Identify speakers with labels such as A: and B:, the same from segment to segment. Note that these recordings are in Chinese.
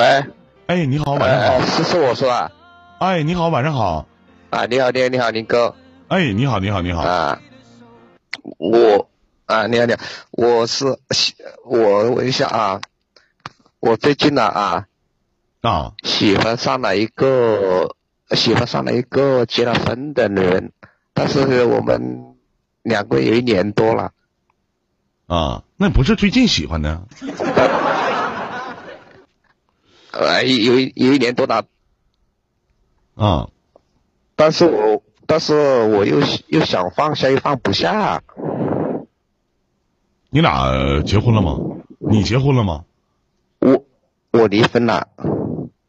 A: 喂，
B: 哎，你好，晚上好。
A: 是是我说啊。
B: 哎，你好，晚上好。
A: 啊，你好，你好，你好，林哥。
B: 哎，你好，你好，你好。
A: 啊，我啊，你好，你好，我是我问一下啊，我最近呢啊
B: 啊
A: 喜欢上了一个喜欢上了一个结了婚的女人，但是我们两个有一年多了。
B: 啊，那不是最近喜欢的？
A: 呃，有有一年多了。
B: 啊，
A: 但是我但是我又又想放下又放不下。
B: 你俩结婚了吗？你结婚了吗？
A: 我我离婚了。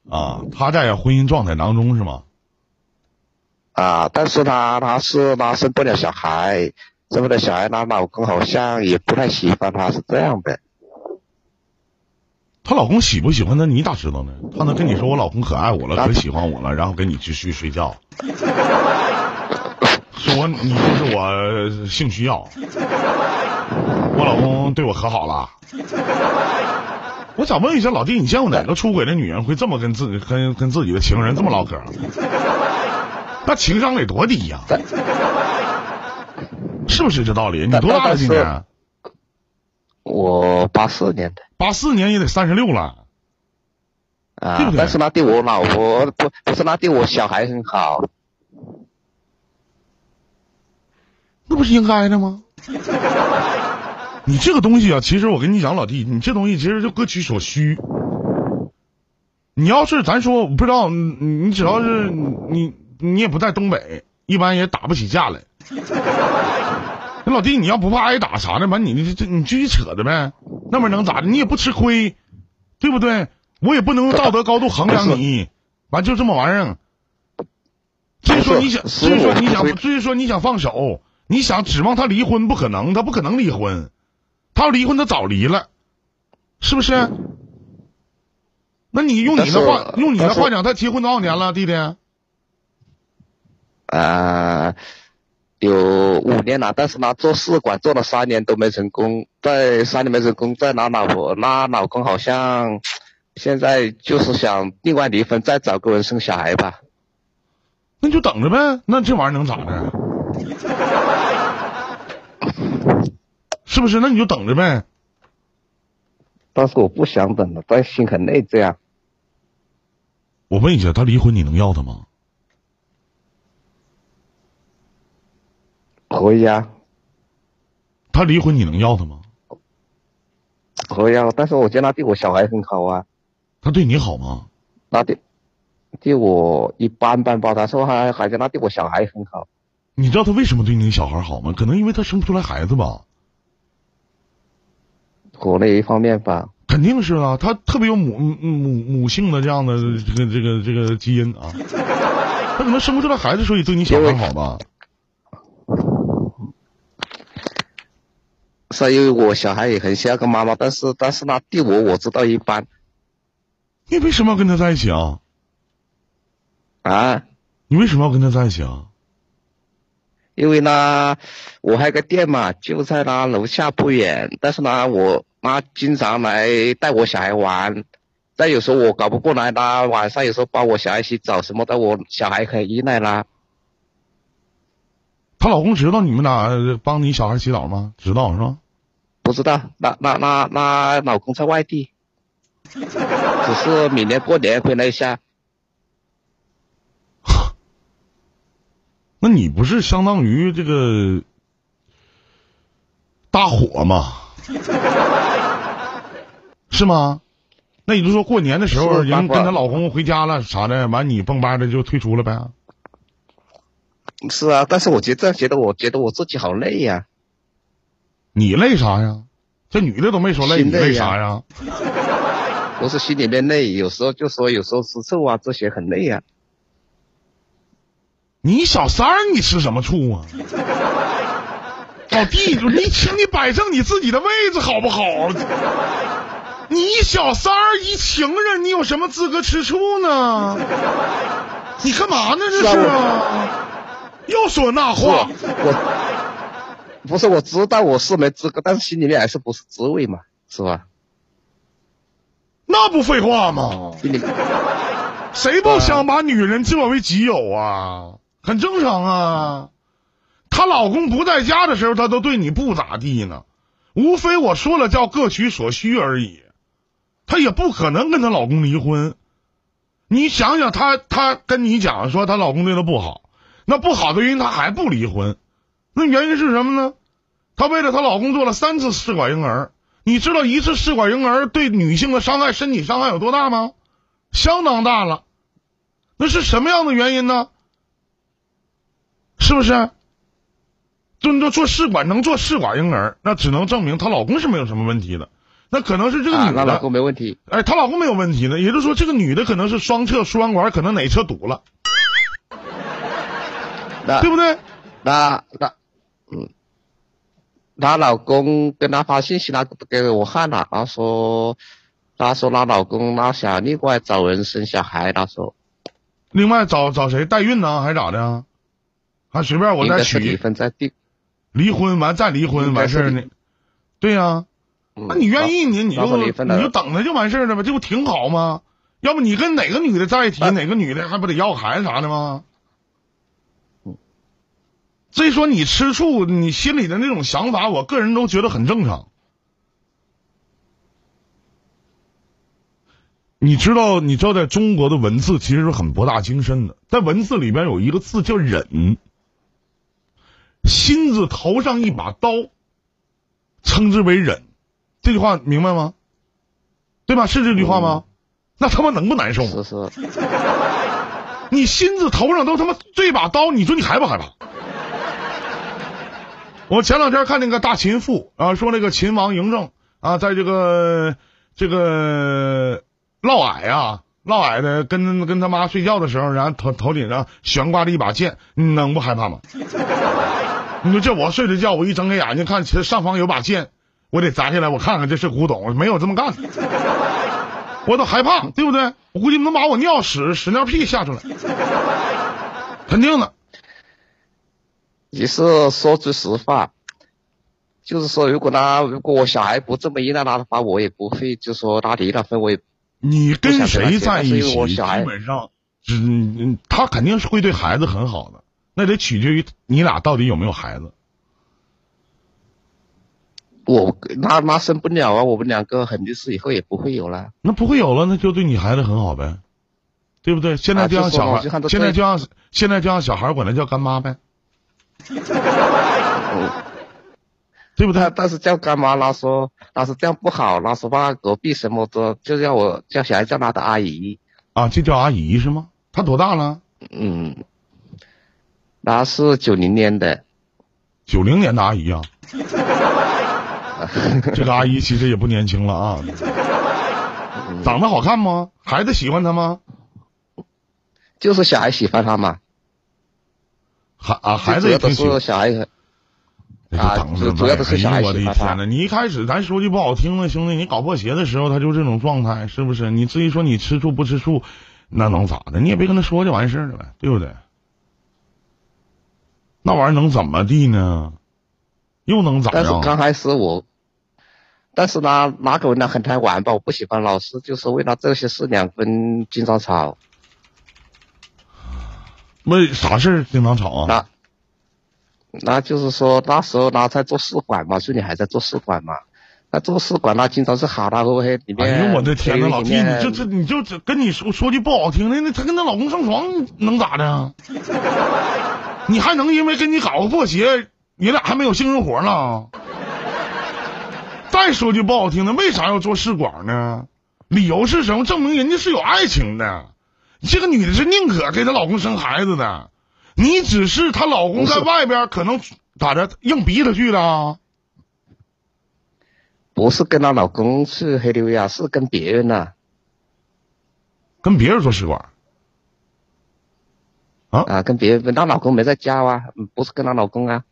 B: 啊，他在婚姻状态当中是吗？
A: 啊，但是他他是他生不了小孩，生不了小孩，他老公好像也不太喜欢他，是这样的。
B: 她老公喜不喜欢她，你咋知道呢？她能跟你说我老公可爱我了，可喜欢我了，然后跟你继续睡觉，说我你就是我性需要，我老公对我可好了。我想问一下老弟，你见过哪个出轨的女人会这么跟自己跟跟自己的情人这么唠嗑？那情商得多低呀？是不是这道理？你多大了今年？
A: 我八四年的。
B: 八四年也得三十六了，
A: 啊，
B: 对不对？
A: 但是他对我老婆不不是他对我小孩很好，
B: 那不是应该的吗？你这个东西啊，其实我跟你讲，老弟，你这东西其实就各取所需。你要是咱说，我不知道，你你只要是你你也不在东北，一般也打不起架来。那老弟，你要不怕挨打啥的，完你这你继续扯着呗，那么能咋的？你也不吃亏，对不对？我也不能用道德高度衡量你，完就这么玩意儿。至于说你想，至于说你想，至于说你想放手，你想指望他离婚，不可能，他不可能离婚。他要离婚，他早离了，是不是？那你用你的话，用你的话讲，他结婚多少年了，弟弟？
A: 啊，有五年了，但是呢，做试管做了三年都没成功，在三年没成功，在拿老婆，那老公好像现在就是想另外离婚，再找个人生小孩吧。
B: 那就等着呗，那这玩意儿能咋的？是不是？那你就等着呗。
A: 但是我不想等了，但心很累。这样，
B: 我问一下，他离婚你能要他吗？
A: 可以啊。
B: 他离婚你能要他吗？
A: 可以啊，但是我觉得他对我小孩很好啊。
B: 他对你好吗？
A: 那对，对我一般般吧。他说还觉得他对我小孩很好。
B: 你知道他为什么对你小孩好吗？可能因为他生不出来孩子吧。
A: 国内一方面吧。
B: 肯定是啊，他特别有母母母性的这样的这个这个这个基因啊。他可能生不出来孩子，所以对你小孩好吧。
A: 是因为我小孩也很需要个妈妈，但是但是呢，对我我知道一般。
B: 你为什么要跟他在一起啊？
A: 啊？
B: 你为什么要跟他在一起啊？
A: 因为呢，我还有个店嘛，就在那楼下不远。但是呢，我妈经常来带我小孩玩。再有时候我搞不过来，啦晚上有时候帮我小孩洗澡什么的，我小孩很依赖啦。
B: 她老公知道你们俩帮你小孩洗澡吗？知道是吧？
A: 不知道，那那那那老公在外地，只是每年过年回来一下。
B: 那你不是相当于这个大火吗？是吗？那也就是说过年的时候，人跟她老公回家了啥的，完你蹦吧的就退出了呗？
A: 是啊，但是我觉得觉得我觉得我自己好累呀。
B: 你累啥呀？这女的都没说累，你累啥呀？
A: 不是心里面累，有时候就说有时候吃醋啊，这些很累呀。
B: 你小三儿，你吃什么醋啊？老弟，你请你摆正你自己的位置好不好？你小三儿一情人，你有什么资格吃醋呢？你干嘛呢？这是啊？又说那话？
A: 我不是我知道我是没资格，但是心里面还是不是滋味嘛，是吧？
B: 那那不废话吗？谁不想把女人作为己有啊？很正常啊。她老公不在家的时候，她都对你不咋地呢，无非我说了叫各取所需而已。她也不可能跟她老公离婚。你想想，她她跟你讲说她老公对她不好，那不好的原因她还不离婚，那原因是什么呢？她为了她老公做了三次试管婴儿。你知道一次试管婴儿对女性的伤害、身体伤害有多大吗？相当大了。那是什么样的原因呢？是不是？就说做试管能做试管婴儿，那只能证明她老公是没有什么问题的。那可能是这个女的，
A: 她老公没问题。
B: 哎，她老公没有问题呢，也就是说，这个女的可能是双侧输卵管可能哪侧堵了，对不对？
A: 那那嗯。她老公跟她发信息，她给我看了，她说，她说她老公那想另外找人生小孩，她说，
B: 另外找找谁代孕呢，还是咋的？还随便我再娶。
A: 离婚再定。
B: 离婚完再离婚完事儿呢？对呀，那你愿意你你就你就等着就完事儿了呗，这不挺好吗？要不你跟哪个女的在一起，哪个女的还不得要孩子啥的吗？所以说你吃醋，你心里的那种想法，我个人都觉得很正常。你知道，你知道，在中国的文字其实是很博大精深的，在文字里边有一个字叫忍，心字头上一把刀，称之为忍，这句话明白吗？对吧？是这句话吗？那他妈能不难受吗？
A: 是是。
B: 你心字头上都他妈这把刀，你说你害不害怕？我前两天看那个大秦赋啊，说那个秦王嬴政啊，在这个这个嫪毐啊，嫪毐的跟跟他妈睡觉的时候，然后头头顶上悬挂着一把剑，你能不害怕吗？你说这我睡着觉，我一睁开眼睛看其实上方有把剑，我得砸下来我看看这是古董，没有这么干的，我都害怕，对不对？我估计能把我尿屎屎尿屁吓出来，肯定的。
A: 你是说句实话，就是说，如果他如果我小孩不这么依赖他的话，我也不会就说他离了婚，我也
B: 你跟谁在一起，基本上，嗯，他肯定是会对孩子很好的，那得取决于你俩到底有没有孩子。
A: 我那妈生不了啊，我们两个肯定是以后也不会有了。
B: 那不会有了，那就对你孩子很好呗，对不对？现在就让小孩，现在就让现在就让小孩管他叫干妈呗。对不对？
A: 但是叫干妈，她说她说这样不好，她说怕隔壁什么的，就叫我叫小孩叫她的阿姨。
B: 啊，就叫阿姨是吗？她多大了？
A: 嗯，她是九零年的。
B: 九零年的阿姨啊。这个阿姨其实也不年轻了啊。长得好看吗？孩子喜欢她吗？
A: 就是小孩喜欢她嘛。
B: 孩啊，孩子也挺喜欢
A: 小孩，
B: 啊，
A: 主要都是小孩。
B: 我的一天呐，你一开始咱说句不好听的，兄弟，你搞破鞋的时候他就这种状态，是不是？你至于说你吃醋不吃醋，那能咋的？你也别跟他说就完事儿了呗，对不对？那玩意儿能怎么地呢？又能咋样？
A: 但是刚开始我，但是呢，那个呢很贪玩吧，我不喜欢，老师就是为了这些事两个人经常吵。
B: 为啥事儿经常吵啊？
A: 那，那就是说那时候他在做试管嘛，最近还在做试管嘛。那做试管那经常是哈拉和黑里面。
B: 哎呦我的天呐，老弟，你就这你就跟你说说句不好听的，那她跟她老公上床能咋的？你还能因为跟你搞个破鞋，你俩还没有性生活呢？再说句不好听的，为啥要做试管呢？理由是什么？证明人家是有爱情的。这个女的是宁可给她老公生孩子的，你只是她老公在外边可能咋着硬逼她去的？
A: 不是跟她老公去黑溜呀，是跟别人呐。
B: 跟别人做试管？啊
A: 啊，跟别人，她老公没在家啊，不是跟她老公啊。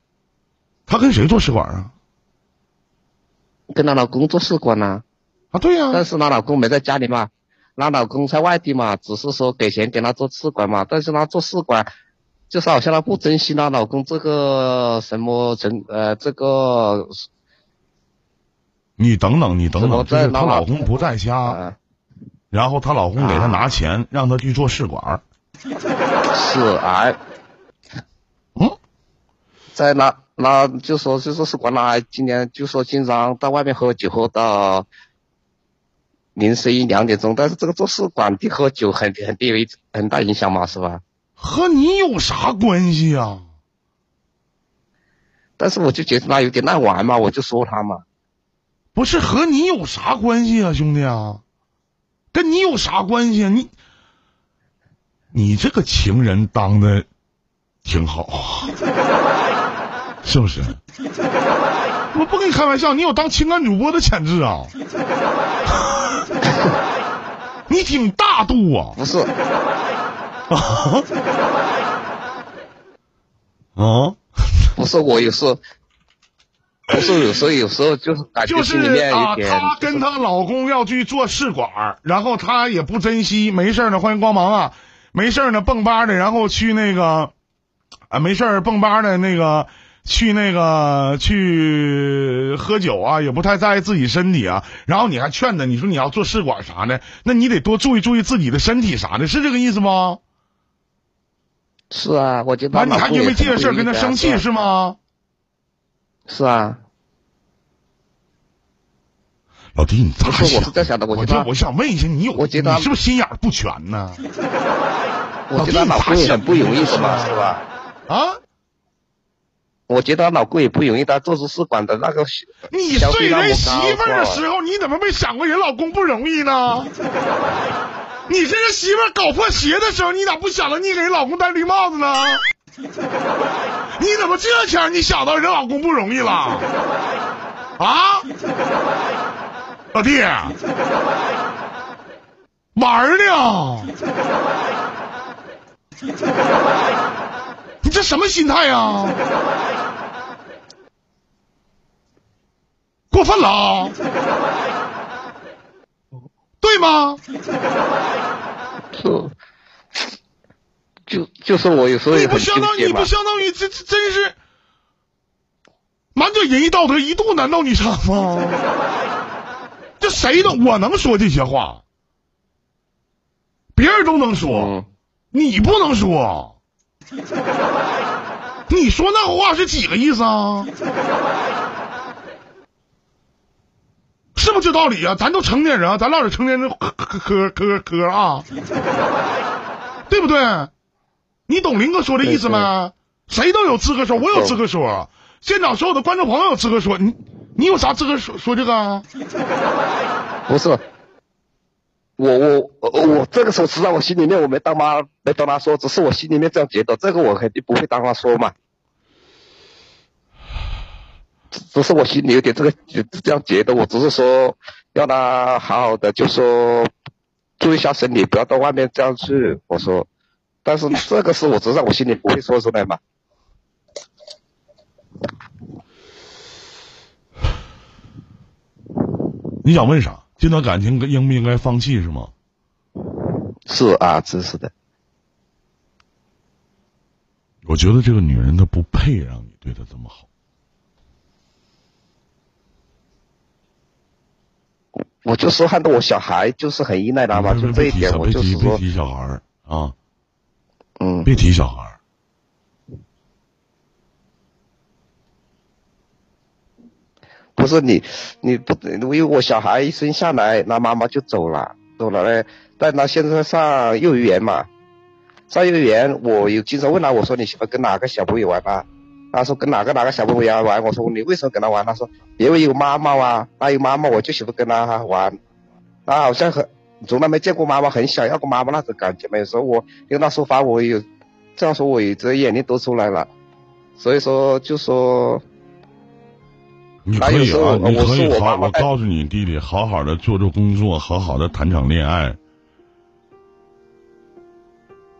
B: 她跟谁做试管啊？
A: 跟她老公做试管呢。
B: 啊，对呀。
A: 但是她老公没在家里嘛。她老公在外地嘛，只是说给钱给她做试管嘛，但是她做试管，就是好像她不珍惜她老公这个什么成呃这个。
B: 你等等，你等等，她老公不在家，然后她老公给她拿钱，让她去做试管。
A: 是啊，
B: 嗯，
A: 在那那就说就说试管那今年就说经常到外面喝酒喝到凌晨一两点钟，但是这个做试管的喝酒很很有很大影响嘛，是吧？
B: 和你有啥关系呀？
A: 但是我就觉得那有点爱玩嘛，我就说他嘛。
B: 不是和你有啥关系啊，兄弟啊，跟你有啥关系啊？你你这个情人当的挺好啊，是不是？我不跟你开玩笑，你有当情感主播的潜质啊！你挺大度啊！
A: 不是
B: 啊啊！
A: 不是我有时候，不是有时候有时候就是感觉
B: 就是
A: 心里面有
B: 啊，
A: 点。
B: 她跟她老公要去做试管，然后她也不珍惜，没事呢，欢迎光芒啊，没事呢蹦吧的，然后去那个啊没事蹦吧的那个去那个去喝酒啊，也不太在意自己身体啊，然后你还劝他，你说你要做试管啥的，那你得多注意注意自己的身体啥的，是这个意思吗？
A: 是啊，我觉得。
B: 啊你还因为这件事儿跟他生气是吗？
A: 是啊。
B: 老弟，你咋想？
A: 我是这想的我就
B: 我想问一下，你有
A: 我觉得
B: 你是不是心眼不全呢？
A: 我觉得老公也很不容易是吧，是吧？
B: 啊，
A: 我觉得他老公也不容易，他做出试管的那个
B: 你睡人媳妇儿的时候，你怎么没想过人老公不容易呢？你这个媳妇儿搞破鞋的时候，你咋不想到你给人老公戴绿帽子呢？你怎么这前你想到人老公不容易了？啊，老弟，玩呢？你这什么心态呀？过分了啊，对吗？
A: 是，就就是我有时候
B: 你不相当，
A: 于
B: 你不。相当于这这真是满嘴仁义道德一度难道你尝吗？这谁都我能说这些话，别人都能说，
A: 嗯，
B: 你不能说。你说那话是几个意思啊？是不是这道理啊？咱都成年人啊，咱唠点成年人嗑嗑嗑嗑嗑啊，对不对？你懂林哥说的意思吗？谁都有资格说，我有资格说，现场所有的观众朋友有资格说，你你有啥资格说说这个啊？
A: 不是，我我我这个时候实际上我心里面我没当妈没当他说，只是我心里面这样觉得，这个我肯定不会当他说嘛。只是我心里有点这个这样觉得，我只是说让他好好的，就说注意一下身体，不要到外面这样去。我说，但是这个事我知道，我心里不会说出来嘛。
B: 你想问啥？这段感情应不应该放弃是吗？
A: 是啊，真是的。
B: 我觉得这个女人她不配让你对她这么好。
A: 我就说看到我小孩就是很依赖他嘛，就这一点我就是说，
B: 提别提小孩儿啊，
A: 嗯，
B: 别提小孩儿。
A: 不是你，你不，因为我小孩一生下来，那妈妈就走了，走了嘞。但他现在上幼儿园嘛，上幼儿园，我有经常问他，我说你喜欢跟哪个小朋友玩啊？他说跟哪个哪个小朋友玩。我说你为什么跟他玩？他说因为有妈妈啊，他有妈妈，我就喜欢跟他玩。他好像很从来没见过妈妈，很想要过妈妈那种感觉嘛。有时候我跟他说话，我有这样说，我有这眼泪都出来了。所以说，就说。
B: 你可以啊，你可以好，
A: 我
B: 告诉你弟弟，好好的做做工作，好好的谈场恋爱，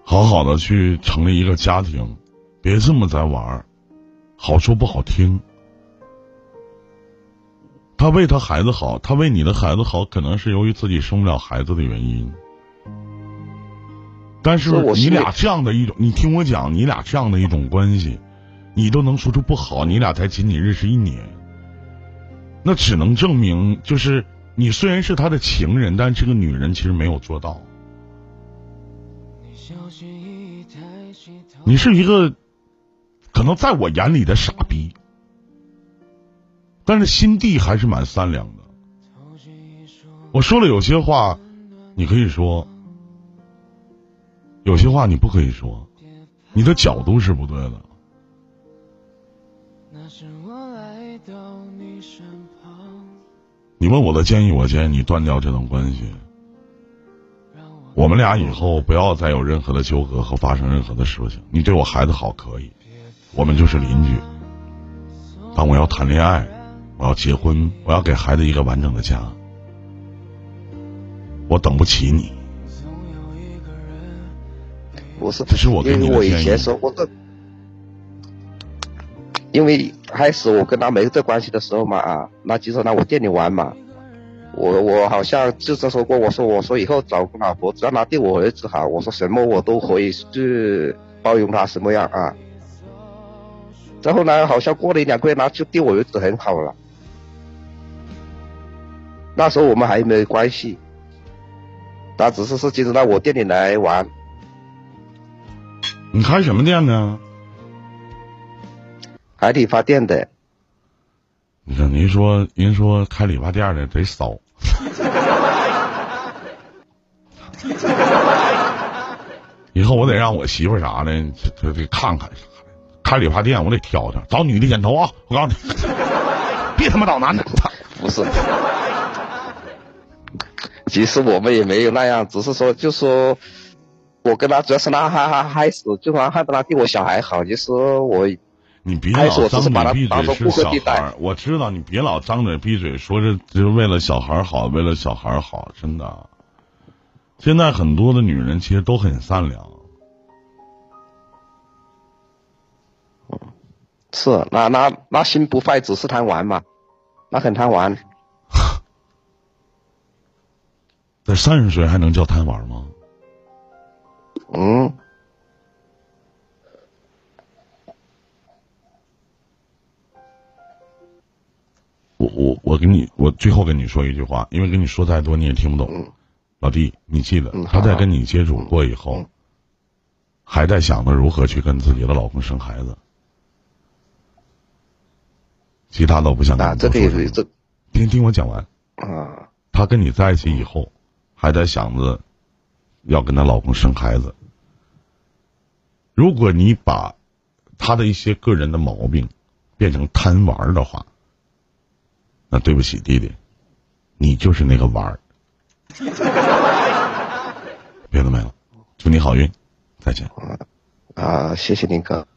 B: 好好的去成立一个家庭，别这么在玩儿，好说不好听。他为他孩子好，他为你的孩子好，可能是由于自己生不了孩子的原因。但是你俩这样的一种，你听我讲，你俩这样的一种关系，你都能说出不好，你俩才仅仅认识一年，那只能证明就是你虽然是他的情人，但这个女人其实没有做到。你是一个可能在我眼里的傻逼，但是心地还是蛮善良的。我说了有些话，你可以说；有些话你不可以说，你的角度是不对的。你问我的建议，我建议你断掉这段关系。我们俩以后不要再有任何的纠葛和发生任何的事情。你对我孩子好可以，我们就是邻居。但我要谈恋爱，我要结婚，我要给孩子一个完整的家。我等不起你。
A: 不是，
B: 这是我
A: 因为我以前说过的，因为开始我跟他没这关系的时候嘛啊，那经常来我店里玩嘛。我我好像就是说过，我说我说以后找个老婆，只要他对我儿子好，我说什么我都可以去包容他什么样啊。然后呢，好像过了一两个月，他就对我儿子很好了。那时候我们还没关系，他只是是经常到我店里来玩。
B: 你开什么店呢？
A: 开理发店的。
B: 你看，您说，您说开理发店的贼骚。以后我得让我媳妇啥的，得得看看啥的。开理发店我得挑挑，找女的剪头啊！我告诉你，别他妈找男的。
A: 不是，其实我们也没有那样，只是说，就说我跟他主要是那还还还是，就说害怕他对我小孩好，就是我。
B: 你别老张嘴闭嘴是小孩我知道你别老张嘴闭嘴说这就是为了小孩好，为了小孩好，真的。现在很多的女人其实都很善良。
A: 是，那那那心不坏，只是贪玩嘛，那很贪玩。
B: 在三十岁还能叫贪玩吗？
A: 嗯。
B: 我我跟你，我最后跟你说一句话，因为跟你说再多你也听不懂。老弟，你记得，他在跟你接触过以后，还在想着如何去跟自己的老公生孩子，其他的我不想跟你
A: 说。这个这，
B: 听听我讲完。
A: 啊。
B: 他跟你在一起以后，还在想着要跟他老公生孩子。如果你把他的一些个人的毛病变成贪玩的话，那对不起，弟弟，你就是那个玩儿。别的没了，祝你好运，再见。
A: 啊，谢谢林哥。